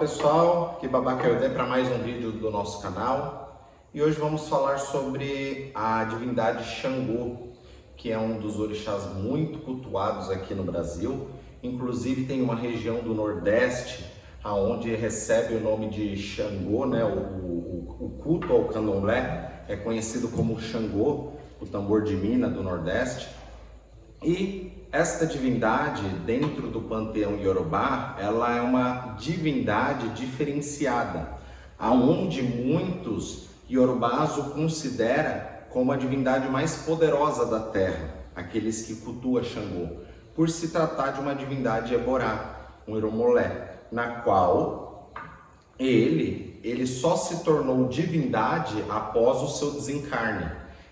pessoal, aqui Babaca Yodé para mais um vídeo do nosso canal e hoje vamos falar sobre a divindade Xangô, que é um dos orixás muito cultuados aqui no Brasil. Inclusive tem uma região do Nordeste aonde recebe o nome de Xangô, né? O, o, o culto ao candomblé é conhecido como Xangô, o tambor de mina do Nordeste. E esta divindade, dentro do panteão Yorubá, ela é uma divindade diferenciada, aonde muitos Yorubás o considera como a divindade mais poderosa da terra, aqueles que cultuam Xangô, por se tratar de uma divindade eborá, um Iromolé, na qual ele, ele só se tornou divindade após o seu desencarne.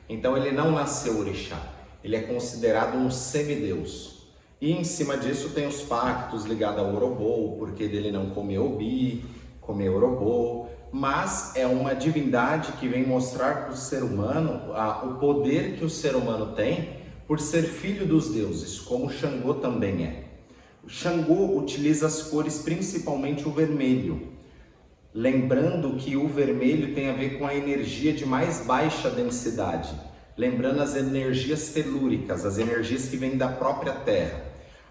Então ele não nasceu orixá ele é considerado um semideus. E em cima disso tem os pactos ligados ao Orobô, porque dele não comer obi, comer Orobô, mas é uma divindade que vem mostrar para o ser humano a, o poder que o ser humano tem por ser filho dos deuses, como Xangô também é. Xangô utiliza as cores principalmente o vermelho, lembrando que o vermelho tem a ver com a energia de mais baixa densidade lembrando as energias telúricas, as energias que vêm da própria terra,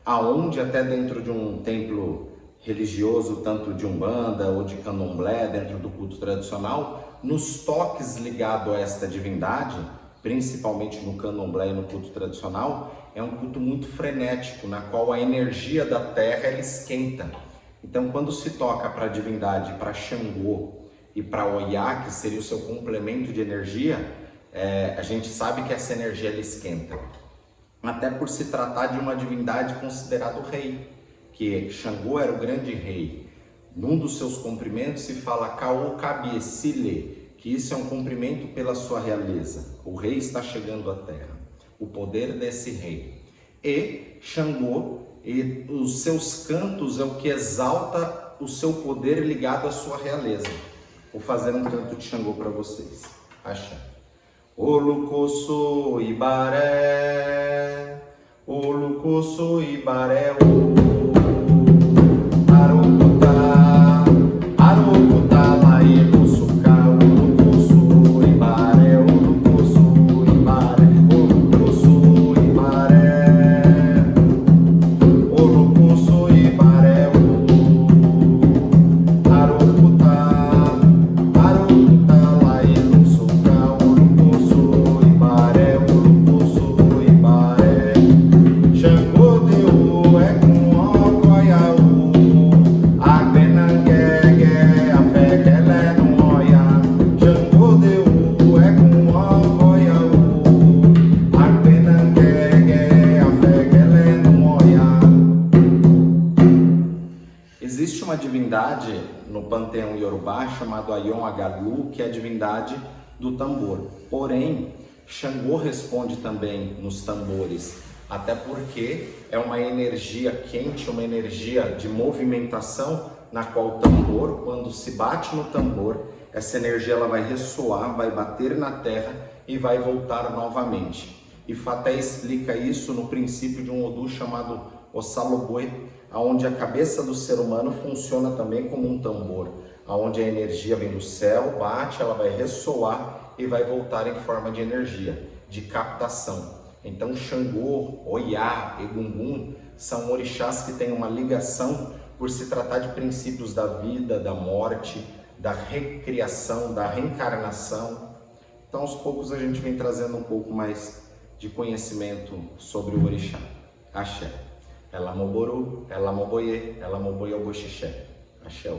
aonde até dentro de um templo religioso, tanto de umbanda ou de candomblé, dentro do culto tradicional, nos toques ligados a esta divindade, principalmente no candomblé e no culto tradicional, é um culto muito frenético, na qual a energia da terra ela esquenta. Então, quando se toca para a divindade, para Xangô e para Oiá, que seria o seu complemento de energia, é, a gente sabe que essa energia ela esquenta. Até por se tratar de uma divindade considerado rei, que Xangô era o grande rei. Num dos seus cumprimentos se fala Kao Kabiesile, que isso é um cumprimento pela sua realeza. O rei está chegando à terra. O poder desse rei. E Xangô, e os seus cantos é o que exalta o seu poder ligado à sua realeza. Vou fazer um canto de Xangô para vocês. Axé. Olucoso Ibaré, Olucoso Ibaré, divindade no panteão iorubá chamado Ayon Agalu, que é a divindade do tambor. Porém, Xangô responde também nos tambores, até porque é uma energia quente, uma energia de movimentação, na qual o tambor, quando se bate no tambor, essa energia ela vai ressoar, vai bater na terra e vai voltar novamente. E Faté explica isso no princípio de um Odu chamado Osalobue, aonde a cabeça do ser humano funciona também como um tambor, aonde a energia vem do céu, bate, ela vai ressoar e vai voltar em forma de energia, de captação. Então Xangô, Oiá, Egungun são orixás que têm uma ligação por se tratar de princípios da vida, da morte, da recriação, da reencarnação. Então aos poucos a gente vem trazendo um pouco mais de conhecimento sobre o orixá. Axé. Ela moboru, ela moboye, ela moboye o boxixé. Axé.